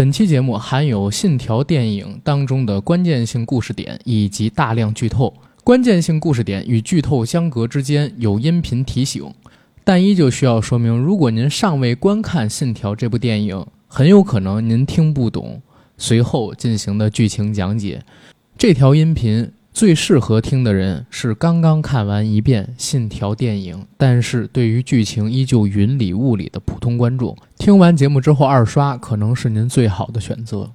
本期节目含有《信条》电影当中的关键性故事点以及大量剧透。关键性故事点与剧透相隔之间有音频提醒，但依旧需要说明：如果您尚未观看《信条》这部电影，很有可能您听不懂随后进行的剧情讲解。这条音频。最适合听的人是刚刚看完一遍《信条》电影，但是对于剧情依旧云里雾里的普通观众。听完节目之后二刷，可能是您最好的选择。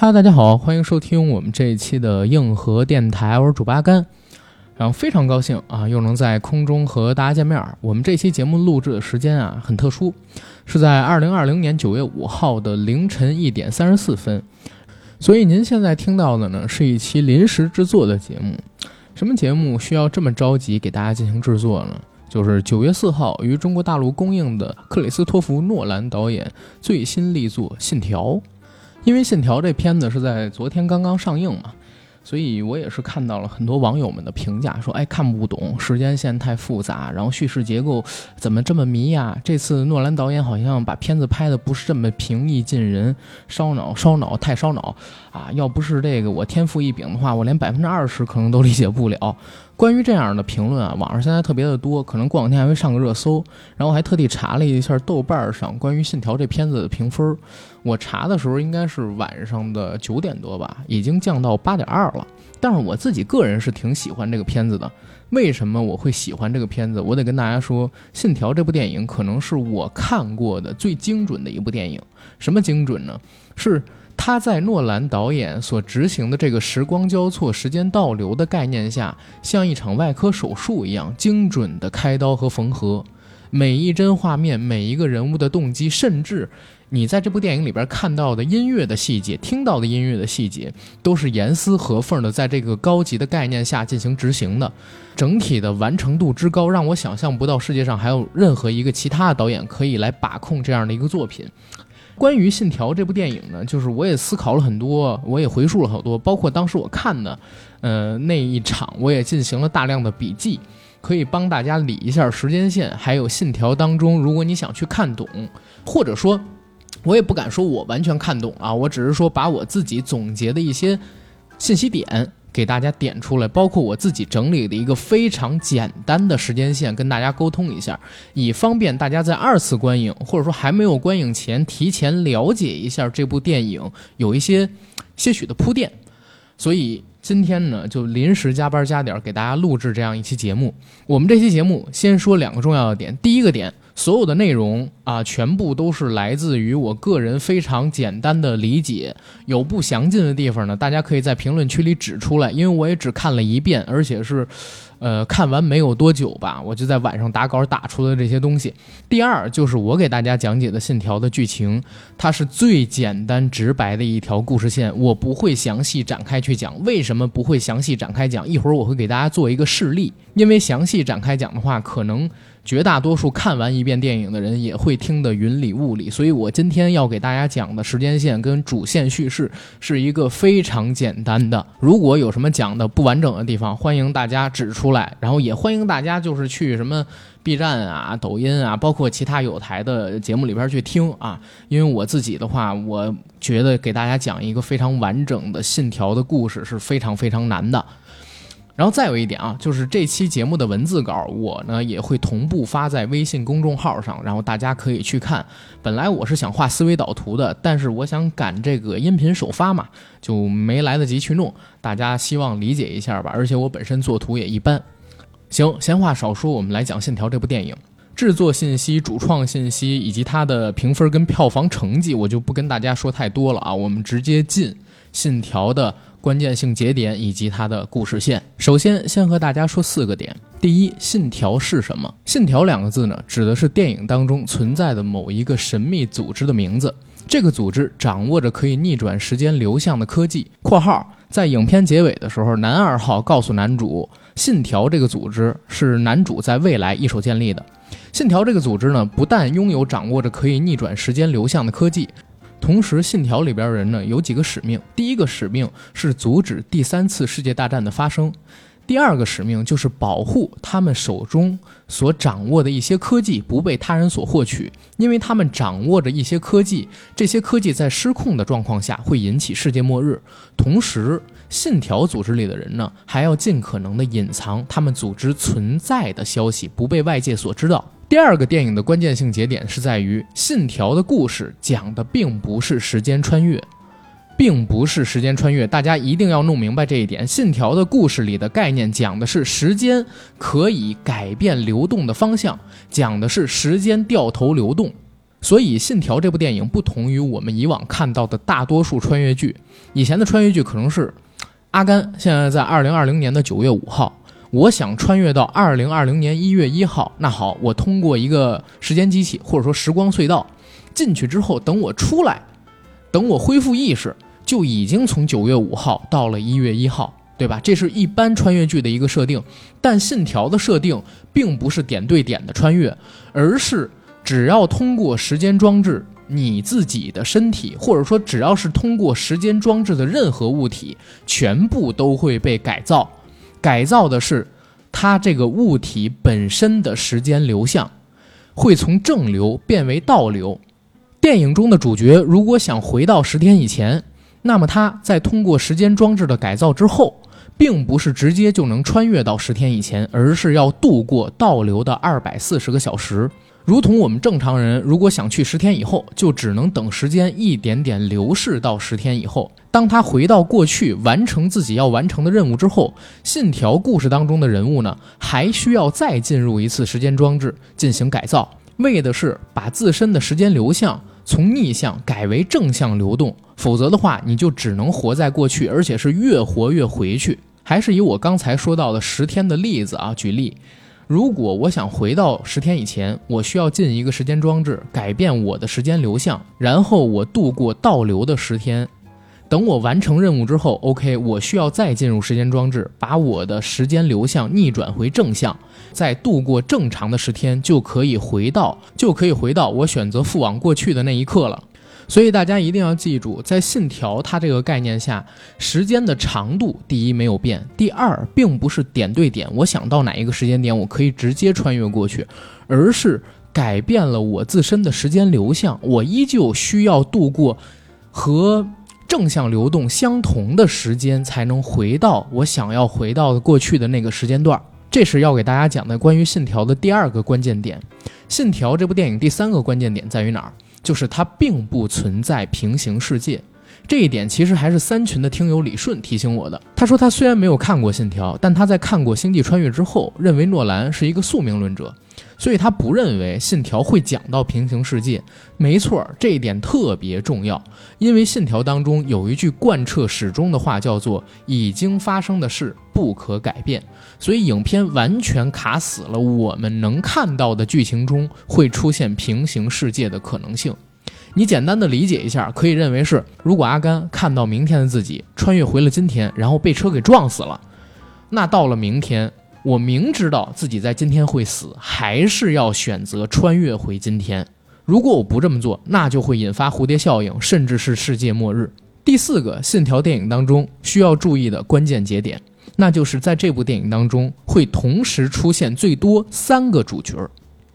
哈，大家好，欢迎收听我们这一期的硬核电台，我是主八甘，然后非常高兴啊，又能在空中和大家见面。我们这期节目录制的时间啊很特殊，是在二零二零年九月五号的凌晨一点三十四分，所以您现在听到的呢是一期临时制作的节目。什么节目需要这么着急给大家进行制作呢？就是九月四号于中国大陆公映的克里斯托弗·诺兰导演最新力作《信条》。因为《信条》这片子是在昨天刚刚上映嘛，所以我也是看到了很多网友们的评价，说：“哎，看不懂，时间线太复杂，然后叙事结构怎么这么迷呀？这次诺兰导演好像把片子拍的不是这么平易近人，烧脑烧脑太烧脑啊！要不是这个我天赋异禀的话，我连百分之二十可能都理解不了。”关于这样的评论啊，网上现在特别的多，可能过两天还会上个热搜。然后我还特地查了一下豆瓣上关于《信条》这片子的评分，我查的时候应该是晚上的九点多吧，已经降到八点二了。但是我自己个人是挺喜欢这个片子的。为什么我会喜欢这个片子？我得跟大家说，《信条》这部电影可能是我看过的最精准的一部电影。什么精准呢？是。他在诺兰导演所执行的这个时光交错、时间倒流的概念下，像一场外科手术一样精准的开刀和缝合，每一帧画面、每一个人物的动机，甚至你在这部电影里边看到的音乐的细节、听到的音乐的细节，都是严丝合缝的在这个高级的概念下进行执行的。整体的完成度之高，让我想象不到世界上还有任何一个其他的导演可以来把控这样的一个作品。关于《信条》这部电影呢，就是我也思考了很多，我也回述了好多，包括当时我看的，呃，那一场，我也进行了大量的笔记，可以帮大家理一下时间线。还有《信条》当中，如果你想去看懂，或者说，我也不敢说我完全看懂啊，我只是说把我自己总结的一些信息点。给大家点出来，包括我自己整理的一个非常简单的时间线，跟大家沟通一下，以方便大家在二次观影或者说还没有观影前提前了解一下这部电影，有一些些许的铺垫。所以今天呢，就临时加班加点给大家录制这样一期节目。我们这期节目先说两个重要的点，第一个点。所有的内容啊，全部都是来自于我个人非常简单的理解，有不详尽的地方呢，大家可以在评论区里指出来。因为我也只看了一遍，而且是，呃，看完没有多久吧，我就在晚上打稿打出了这些东西。第二就是我给大家讲解的《信条》的剧情，它是最简单直白的一条故事线，我不会详细展开去讲。为什么不会详细展开讲？一会儿我会给大家做一个示例，因为详细展开讲的话，可能。绝大多数看完一遍电影的人也会听得云里雾里，所以我今天要给大家讲的时间线跟主线叙事是一个非常简单的。如果有什么讲的不完整的地方，欢迎大家指出来，然后也欢迎大家就是去什么 B 站啊、抖音啊，包括其他有台的节目里边去听啊。因为我自己的话，我觉得给大家讲一个非常完整的信条的故事是非常非常难的。然后再有一点啊，就是这期节目的文字稿，我呢也会同步发在微信公众号上，然后大家可以去看。本来我是想画思维导图的，但是我想赶这个音频首发嘛，就没来得及去弄。大家希望理解一下吧。而且我本身作图也一般。行，闲话少说，我们来讲《信条》这部电影。制作信息、主创信息以及它的评分跟票房成绩，我就不跟大家说太多了啊。我们直接进《信条》的。关键性节点以及它的故事线。首先，先和大家说四个点。第一，信条是什么？信条两个字呢，指的是电影当中存在的某一个神秘组织的名字。这个组织掌握着可以逆转时间流向的科技。（括号在影片结尾的时候，男二号告诉男主，信条这个组织是男主在未来一手建立的。信条这个组织呢，不但拥有掌握着可以逆转时间流向的科技。同时，《信条》里边人呢有几个使命，第一个使命是阻止第三次世界大战的发生。第二个使命就是保护他们手中所掌握的一些科技不被他人所获取，因为他们掌握着一些科技，这些科技在失控的状况下会引起世界末日。同时，信条组织里的人呢，还要尽可能的隐藏他们组织存在的消息，不被外界所知道。第二个电影的关键性节点是在于，信条的故事讲的并不是时间穿越。并不是时间穿越，大家一定要弄明白这一点。信条的故事里的概念讲的是时间可以改变流动的方向，讲的是时间掉头流动。所以，信条这部电影不同于我们以往看到的大多数穿越剧。以前的穿越剧可能是阿甘现在在二零二零年的九月五号，我想穿越到二零二零年一月一号。那好，我通过一个时间机器或者说时光隧道进去之后，等我出来，等我恢复意识。就已经从九月五号到了一月一号，对吧？这是一般穿越剧的一个设定，但信条的设定并不是点对点的穿越，而是只要通过时间装置，你自己的身体，或者说只要是通过时间装置的任何物体，全部都会被改造。改造的是它这个物体本身的时间流向，会从正流变为倒流。电影中的主角如果想回到十天以前。那么他在通过时间装置的改造之后，并不是直接就能穿越到十天以前，而是要度过倒流的二百四十个小时。如同我们正常人如果想去十天以后，就只能等时间一点点流逝到十天以后。当他回到过去完成自己要完成的任务之后，信条故事当中的人物呢，还需要再进入一次时间装置进行改造，为的是把自身的时间流向。从逆向改为正向流动，否则的话，你就只能活在过去，而且是越活越回去。还是以我刚才说到的十天的例子啊举例，如果我想回到十天以前，我需要进一个时间装置，改变我的时间流向，然后我度过倒流的十天。等我完成任务之后，OK，我需要再进入时间装置，把我的时间流向逆转回正向，再度过正常的十天，就可以回到，就可以回到我选择赴往过去的那一刻了。所以大家一定要记住，在信条它这个概念下，时间的长度第一没有变，第二并不是点对点，我想到哪一个时间点，我可以直接穿越过去，而是改变了我自身的时间流向，我依旧需要度过和。正向流动相同的时间才能回到我想要回到过去的那个时间段，这是要给大家讲的关于《信条》的第二个关键点。《信条》这部电影第三个关键点在于哪儿？就是它并不存在平行世界。这一点其实还是三群的听友李顺提醒我的。他说他虽然没有看过《信条》，但他在看过《星际穿越》之后，认为诺兰是一个宿命论者。所以他不认为《信条》会讲到平行世界，没错，这一点特别重要，因为《信条》当中有一句贯彻始终的话，叫做“已经发生的事不可改变”，所以影片完全卡死了我们能看到的剧情中会出现平行世界的可能性。你简单的理解一下，可以认为是，如果阿甘看到明天的自己穿越回了今天，然后被车给撞死了，那到了明天。我明知道自己在今天会死，还是要选择穿越回今天。如果我不这么做，那就会引发蝴蝶效应，甚至是世界末日。第四个信条电影当中需要注意的关键节点，那就是在这部电影当中会同时出现最多三个主角。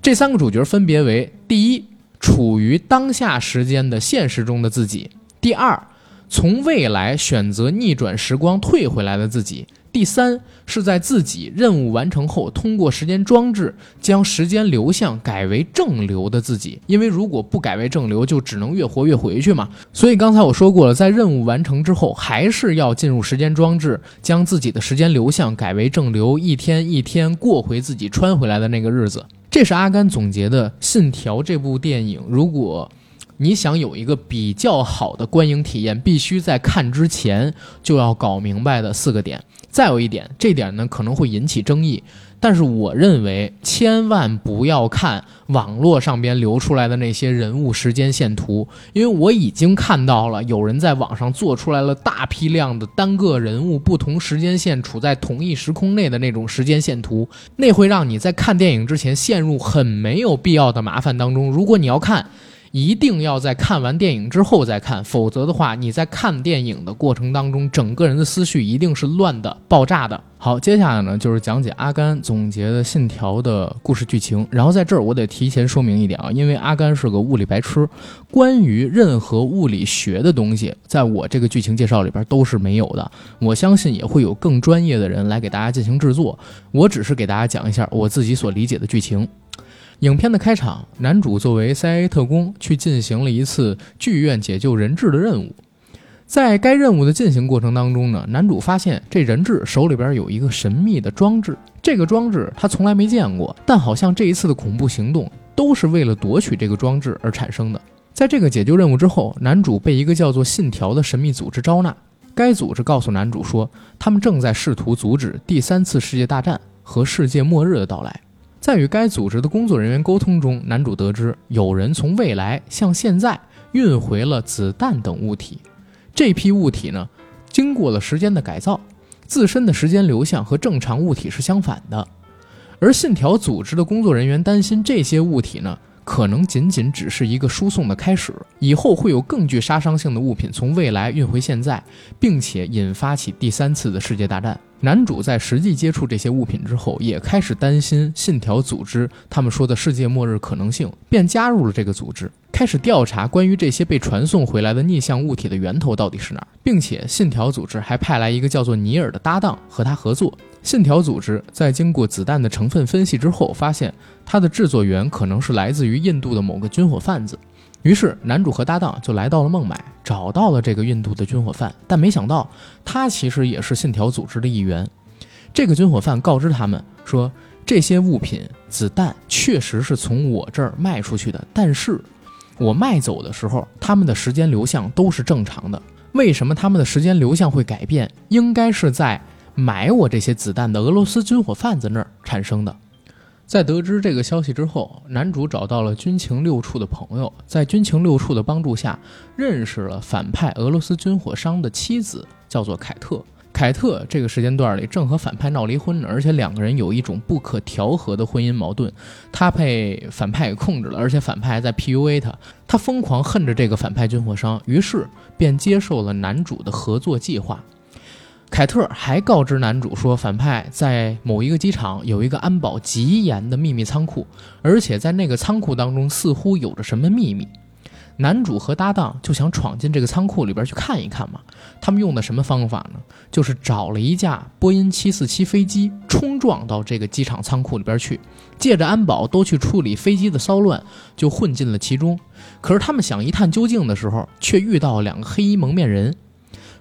这三个主角分别为：第一，处于当下时间的现实中的自己；第二，从未来选择逆转时光退回来的自己。第三是在自己任务完成后，通过时间装置将时间流向改为正流的自己。因为如果不改为正流，就只能越活越回去嘛。所以刚才我说过了，在任务完成之后，还是要进入时间装置，将自己的时间流向改为正流，一天一天过回自己穿回来的那个日子。这是阿甘总结的《信条》这部电影。如果你想有一个比较好的观影体验，必须在看之前就要搞明白的四个点。再有一点，这点呢可能会引起争议，但是我认为千万不要看网络上边流出来的那些人物时间线图，因为我已经看到了有人在网上做出来了大批量的单个人物不同时间线处在同一时空内的那种时间线图，那会让你在看电影之前陷入很没有必要的麻烦当中。如果你要看。一定要在看完电影之后再看，否则的话，你在看电影的过程当中，整个人的思绪一定是乱的、爆炸的。好，接下来呢就是讲解阿甘总结的《信条》的故事剧情。然后在这儿我得提前说明一点啊，因为阿甘是个物理白痴，关于任何物理学的东西，在我这个剧情介绍里边都是没有的。我相信也会有更专业的人来给大家进行制作，我只是给大家讲一下我自己所理解的剧情。影片的开场，男主作为 CIA 特工去进行了一次剧院解救人质的任务。在该任务的进行过程当中呢，男主发现这人质手里边有一个神秘的装置。这个装置他从来没见过，但好像这一次的恐怖行动都是为了夺取这个装置而产生的。在这个解救任务之后，男主被一个叫做“信条”的神秘组织招纳。该组织告诉男主说，他们正在试图阻止第三次世界大战和世界末日的到来。在与该组织的工作人员沟通中，男主得知有人从未来向现在运回了子弹等物体。这批物体呢，经过了时间的改造，自身的时间流向和正常物体是相反的。而信条组织的工作人员担心这些物体呢，可能仅仅只是一个输送的开始，以后会有更具杀伤性的物品从未来运回现在，并且引发起第三次的世界大战。男主在实际接触这些物品之后，也开始担心信条组织他们说的世界末日可能性，便加入了这个组织，开始调查关于这些被传送回来的逆向物体的源头到底是哪儿，并且信条组织还派来一个叫做尼尔的搭档和他合作。信条组织在经过子弹的成分分析之后，发现它的制作源可能是来自于印度的某个军火贩子。于是，男主和搭档就来到了孟买，找到了这个印度的军火贩，但没想到他其实也是信条组织的一员。这个军火贩告知他们说，这些物品子弹确实是从我这儿卖出去的，但是我卖走的时候，他们的时间流向都是正常的。为什么他们的时间流向会改变？应该是在买我这些子弹的俄罗斯军火贩子那儿产生的。在得知这个消息之后，男主找到了军情六处的朋友，在军情六处的帮助下，认识了反派俄罗斯军火商的妻子，叫做凯特。凯特这个时间段里正和反派闹离婚呢，而且两个人有一种不可调和的婚姻矛盾。他被反派给控制了，而且反派还在 PUA 他。他疯狂恨着这个反派军火商，于是便接受了男主的合作计划。凯特还告知男主说，反派在某一个机场有一个安保极严的秘密仓库，而且在那个仓库当中似乎有着什么秘密。男主和搭档就想闯进这个仓库里边去看一看嘛。他们用的什么方法呢？就是找了一架波音747飞机，冲撞到这个机场仓库里边去，借着安保都去处理飞机的骚乱，就混进了其中。可是他们想一探究竟的时候，却遇到两个黑衣蒙面人。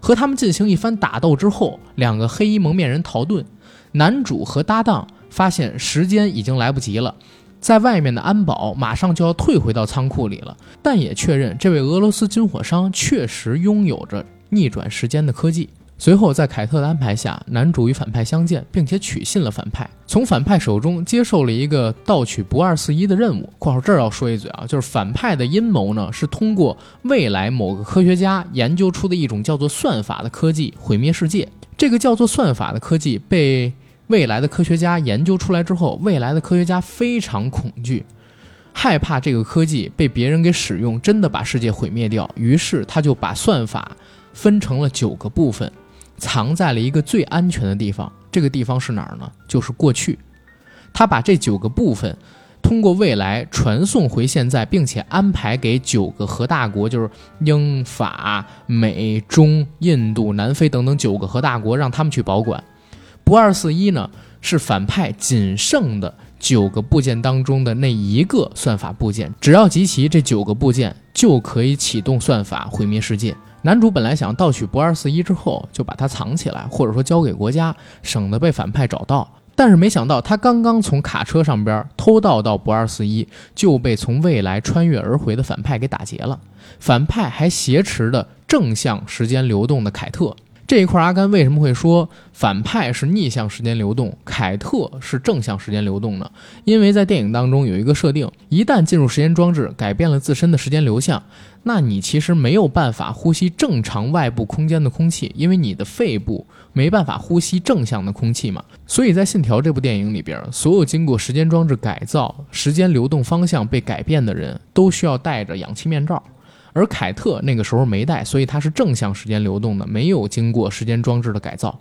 和他们进行一番打斗之后，两个黑衣蒙面人逃遁。男主和搭档发现时间已经来不及了，在外面的安保马上就要退回到仓库里了，但也确认这位俄罗斯军火商确实拥有着逆转时间的科技。随后，在凯特的安排下，男主与反派相见，并且取信了反派，从反派手中接受了一个盗取不二四一的任务。括号这儿要说一嘴啊，就是反派的阴谋呢，是通过未来某个科学家研究出的一种叫做算法的科技毁灭世界。这个叫做算法的科技被未来的科学家研究出来之后，未来的科学家非常恐惧，害怕这个科技被别人给使用，真的把世界毁灭掉。于是他就把算法分成了九个部分。藏在了一个最安全的地方，这个地方是哪儿呢？就是过去。他把这九个部分通过未来传送回现在，并且安排给九个核大国，就是英法美中印度南非等等九个核大国，让他们去保管。不二四一呢，是反派仅剩的九个部件当中的那一个算法部件，只要集齐这九个部件，就可以启动算法毁灭世界。男主本来想盗取不二四一之后就把它藏起来，或者说交给国家，省得被反派找到。但是没想到，他刚刚从卡车上边偷盗到不二四一，就被从未来穿越而回的反派给打劫了。反派还挟持的正向时间流动的凯特，这一块，阿甘为什么会说反派是逆向时间流动，凯特是正向时间流动呢？因为在电影当中有一个设定，一旦进入时间装置，改变了自身的时间流向，那你其实没有办法呼吸正常外部空间的空气，因为你的肺部没办法呼吸正向的空气嘛。所以在《信条》这部电影里边，所有经过时间装置改造、时间流动方向被改变的人都需要戴着氧气面罩。而凯特那个时候没带，所以他是正向时间流动的，没有经过时间装置的改造。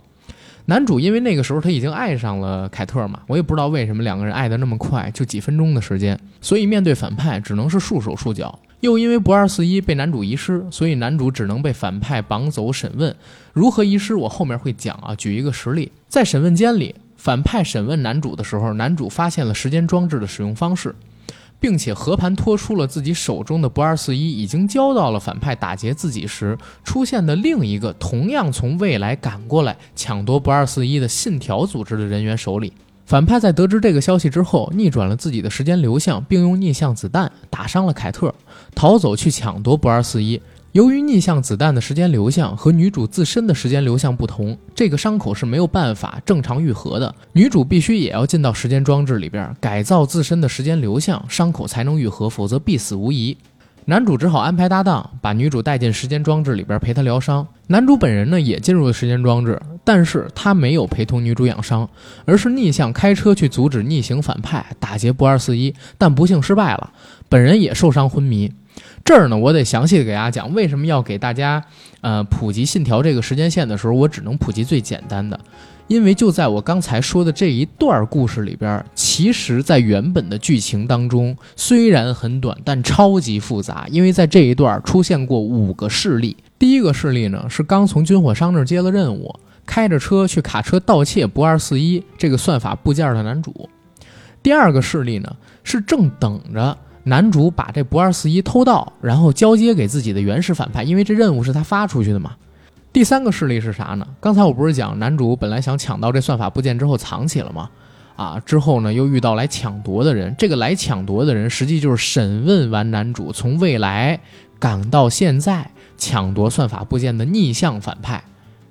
男主因为那个时候他已经爱上了凯特嘛，我也不知道为什么两个人爱得那么快，就几分钟的时间，所以面对反派只能是束手束脚。又因为不二四一被男主遗失，所以男主只能被反派绑走审问。如何遗失，我后面会讲啊。举一个实例，在审问间里，反派审问男主的时候，男主发现了时间装置的使用方式。并且和盘托出了自己手中的不二四一已经交到了反派打劫自己时出现的另一个同样从未来赶过来抢夺不二四一的信条组织的人员手里。反派在得知这个消息之后，逆转了自己的时间流向，并用逆向子弹打伤了凯特，逃走去抢夺不二四一。由于逆向子弹的时间流向和女主自身的时间流向不同，这个伤口是没有办法正常愈合的。女主必须也要进到时间装置里边改造自身的时间流向，伤口才能愈合，否则必死无疑。男主只好安排搭档把女主带进时间装置里边陪她疗伤。男主本人呢也进入了时间装置，但是他没有陪同女主养伤，而是逆向开车去阻止逆行反派打劫不二四一，但不幸失败了，本人也受伤昏迷。这儿呢，我得详细的给大家讲，为什么要给大家，呃，普及信条这个时间线的时候，我只能普及最简单的，因为就在我刚才说的这一段故事里边，其实，在原本的剧情当中，虽然很短，但超级复杂，因为在这一段出现过五个势力。第一个势力呢，是刚从军火商那儿接了任务，开着车去卡车盗窃不二四一这个算法部件的男主。第二个势力呢，是正等着。男主把这不二四一偷盗，然后交接给自己的原始反派，因为这任务是他发出去的嘛。第三个势力是啥呢？刚才我不是讲男主本来想抢到这算法部件之后藏起了吗？啊，之后呢又遇到来抢夺的人，这个来抢夺的人实际就是审问完男主从未来赶到现在抢夺算法部件的逆向反派。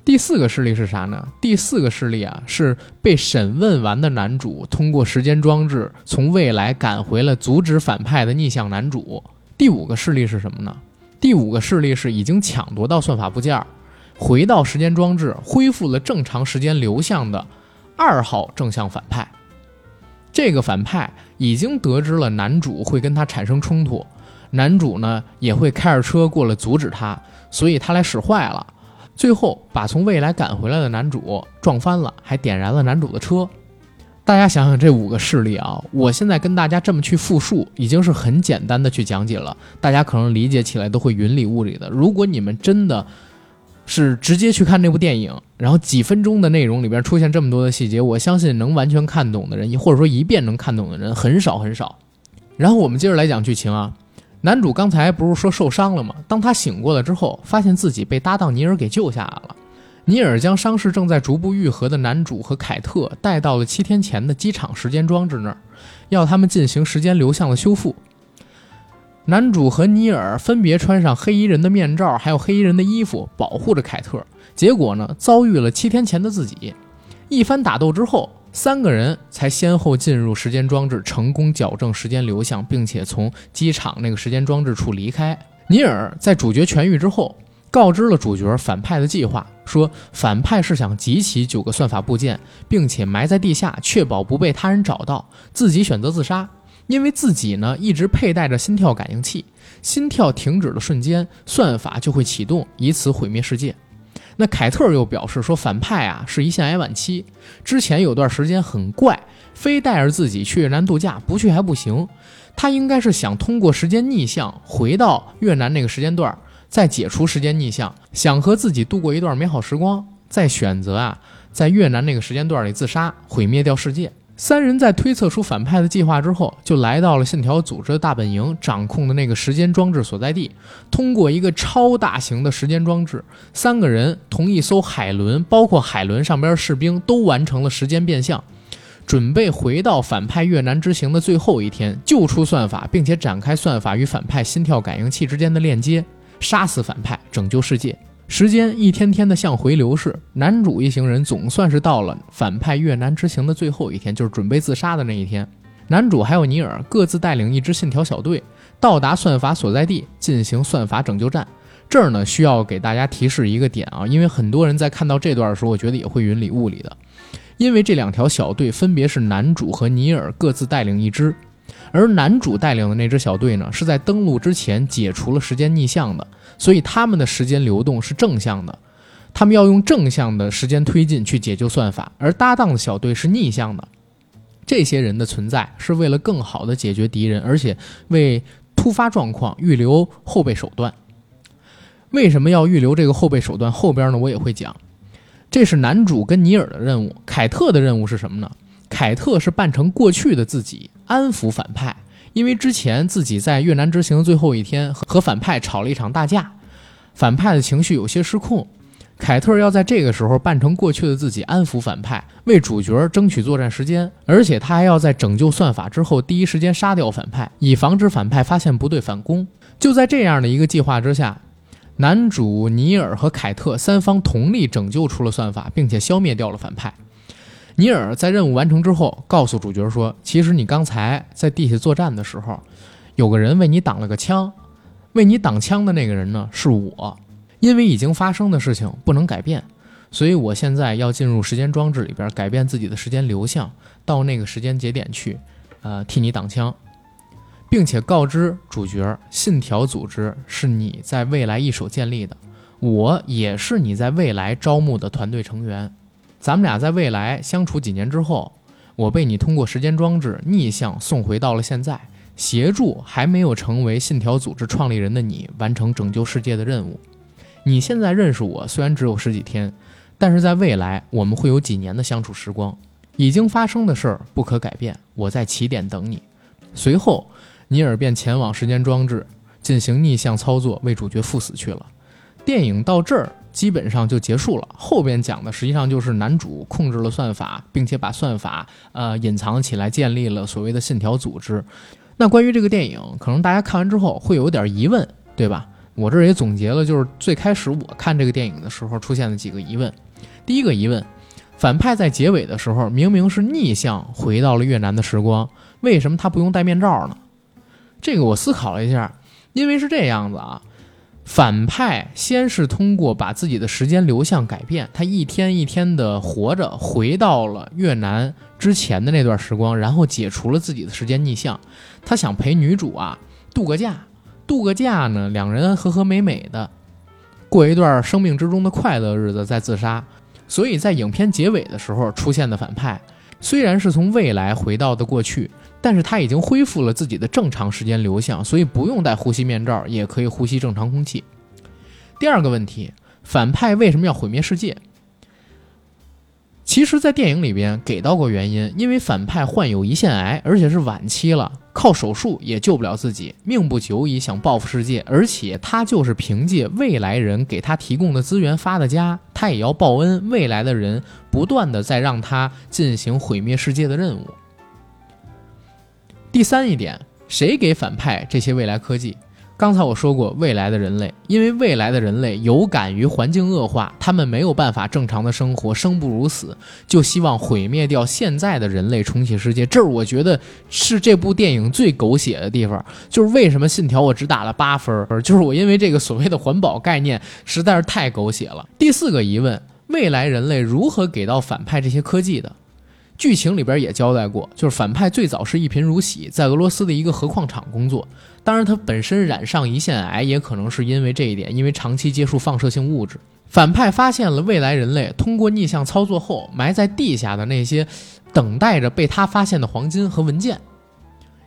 第四个事例是啥呢？第四个事例啊，是被审问完的男主通过时间装置从未来赶回了阻止反派的逆向男主。第五个事例是什么呢？第五个事例是已经抢夺到算法部件，回到时间装置恢复了正常时间流向的二号正向反派。这个反派已经得知了男主会跟他产生冲突，男主呢也会开着车过来阻止他，所以他来使坏了。最后把从未来赶回来的男主撞翻了，还点燃了男主的车。大家想想这五个事例啊，我现在跟大家这么去复述，已经是很简单的去讲解了，大家可能理解起来都会云里雾里的。如果你们真的是直接去看这部电影，然后几分钟的内容里边出现这么多的细节，我相信能完全看懂的人，或者说一遍能看懂的人很少很少。然后我们接着来讲剧情啊。男主刚才不是说受伤了吗？当他醒过来之后，发现自己被搭档尼尔给救下来了。尼尔将伤势正在逐步愈合的男主和凯特带到了七天前的机场时间装置那儿，要他们进行时间流向的修复。男主和尼尔分别穿上黑衣人的面罩，还有黑衣人的衣服，保护着凯特。结果呢，遭遇了七天前的自己。一番打斗之后。三个人才先后进入时间装置，成功矫正时间流向，并且从机场那个时间装置处离开。尼尔在主角痊愈之后，告知了主角反派的计划，说反派是想集齐九个算法部件，并且埋在地下，确保不被他人找到，自己选择自杀，因为自己呢一直佩戴着心跳感应器，心跳停止的瞬间，算法就会启动，以此毁灭世界。那凯特又表示说，反派啊是胰腺癌晚期，之前有段时间很怪，非带着自己去越南度假，不去还不行。他应该是想通过时间逆向回到越南那个时间段，再解除时间逆向，想和自己度过一段美好时光，再选择啊在越南那个时间段里自杀，毁灭掉世界。三人在推测出反派的计划之后，就来到了信条组织的大本营，掌控的那个时间装置所在地。通过一个超大型的时间装置，三个人同一艘海轮，包括海轮上边士兵，都完成了时间变相，准备回到反派越南之行的最后一天，救出算法，并且展开算法与反派心跳感应器之间的链接，杀死反派，拯救世界。时间一天天的向回流逝，男主一行人总算是到了反派越南之行的最后一天，就是准备自杀的那一天。男主还有尼尔各自带领一支信条小队，到达算法所在地进行算法拯救战。这儿呢，需要给大家提示一个点啊，因为很多人在看到这段的时候，我觉得也会云里雾里的。因为这两条小队分别是男主和尼尔各自带领一支，而男主带领的那支小队呢，是在登陆之前解除了时间逆向的，所以他们的时间流动是正向的，他们要用正向的时间推进去解救算法，而搭档的小队是逆向的。这些人的存在是为了更好的解决敌人，而且为突发状况预留后备手段。为什么要预留这个后备手段？后边呢，我也会讲。这是男主跟尼尔的任务，凯特的任务是什么呢？凯特是扮成过去的自己，安抚反派。因为之前自己在越南之行的最后一天和反派吵了一场大架，反派的情绪有些失控。凯特要在这个时候扮成过去的自己，安抚反派，为主角争取作战时间。而且他还要在拯救算法之后第一时间杀掉反派，以防止反派发现不对反攻。就在这样的一个计划之下。男主尼尔和凯特三方同力拯救出了算法，并且消灭掉了反派。尼尔在任务完成之后，告诉主角说：“其实你刚才在地下作战的时候，有个人为你挡了个枪。为你挡枪的那个人呢，是我。因为已经发生的事情不能改变，所以我现在要进入时间装置里边，改变自己的时间流向，到那个时间节点去，呃，替你挡枪。”并且告知主角，信条组织是你在未来一手建立的，我也是你在未来招募的团队成员。咱们俩在未来相处几年之后，我被你通过时间装置逆向送回到了现在，协助还没有成为信条组织创立人的你完成拯救世界的任务。你现在认识我虽然只有十几天，但是在未来我们会有几年的相处时光。已经发生的事儿不可改变，我在起点等你。随后。尼尔便前往时间装置进行逆向操作，为主角赴死去了。电影到这儿基本上就结束了。后边讲的实际上就是男主控制了算法，并且把算法呃隐藏起来，建立了所谓的信条组织。那关于这个电影，可能大家看完之后会有点疑问，对吧？我这儿也总结了，就是最开始我看这个电影的时候出现的几个疑问。第一个疑问：反派在结尾的时候明明是逆向回到了越南的时光，为什么他不用戴面罩呢？这个我思考了一下，因为是这样子啊，反派先是通过把自己的时间流向改变，他一天一天的活着，回到了越南之前的那段时光，然后解除了自己的时间逆向。他想陪女主啊度个假，度个假呢，两人和和美美的过一段生命之中的快乐日子，再自杀。所以在影片结尾的时候出现的反派，虽然是从未来回到的过去。但是他已经恢复了自己的正常时间流向，所以不用戴呼吸面罩也可以呼吸正常空气。第二个问题，反派为什么要毁灭世界？其实，在电影里边给到过原因，因为反派患有胰腺癌，而且是晚期了，靠手术也救不了自己，命不久矣，想报复世界，而且他就是凭借未来人给他提供的资源发的家，他也要报恩。未来的人不断的在让他进行毁灭世界的任务。第三一点，谁给反派这些未来科技？刚才我说过，未来的人类，因为未来的人类有感于环境恶化，他们没有办法正常的生活，生不如死，就希望毁灭掉现在的人类，重启世界。这儿我觉得是这部电影最狗血的地方，就是为什么信条我只打了八分，就是我因为这个所谓的环保概念实在是太狗血了。第四个疑问，未来人类如何给到反派这些科技的？剧情里边也交代过，就是反派最早是一贫如洗，在俄罗斯的一个核矿厂工作。当然，他本身染上胰腺癌，也可能是因为这一点，因为长期接触放射性物质。反派发现了未来人类通过逆向操作后埋在地下的那些等待着被他发现的黄金和文件，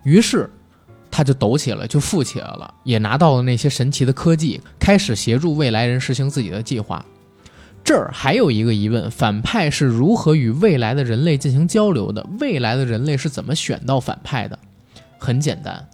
于是他就抖起来，就富起来了，也拿到了那些神奇的科技，开始协助未来人实行自己的计划。这儿还有一个疑问：反派是如何与未来的人类进行交流的？未来的人类是怎么选到反派的？很简单，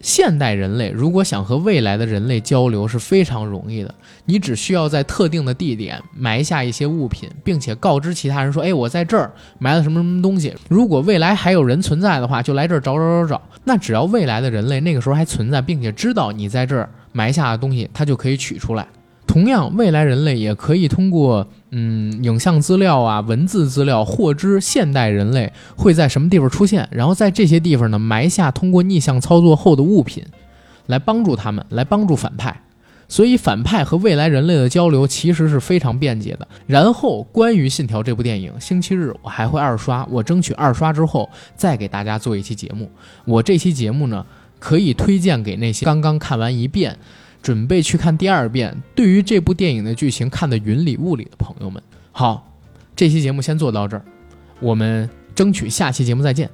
现代人类如果想和未来的人类交流是非常容易的，你只需要在特定的地点埋下一些物品，并且告知其他人说：“哎，我在这儿埋了什么什么东西。”如果未来还有人存在的话，就来这儿找找找找。那只要未来的人类那个时候还存在，并且知道你在这儿埋下的东西，他就可以取出来。同样，未来人类也可以通过嗯影像资料啊、文字资料，获知现代人类会在什么地方出现，然后在这些地方呢埋下通过逆向操作后的物品，来帮助他们，来帮助反派。所以反派和未来人类的交流其实是非常便捷的。然后关于《信条》这部电影，星期日我还会二刷，我争取二刷之后再给大家做一期节目。我这期节目呢，可以推荐给那些刚刚看完一遍，准备去看第二遍，对于这部电影的剧情看得云里雾里的朋友们。好，这期节目先做到这儿，我们争取下期节目再见。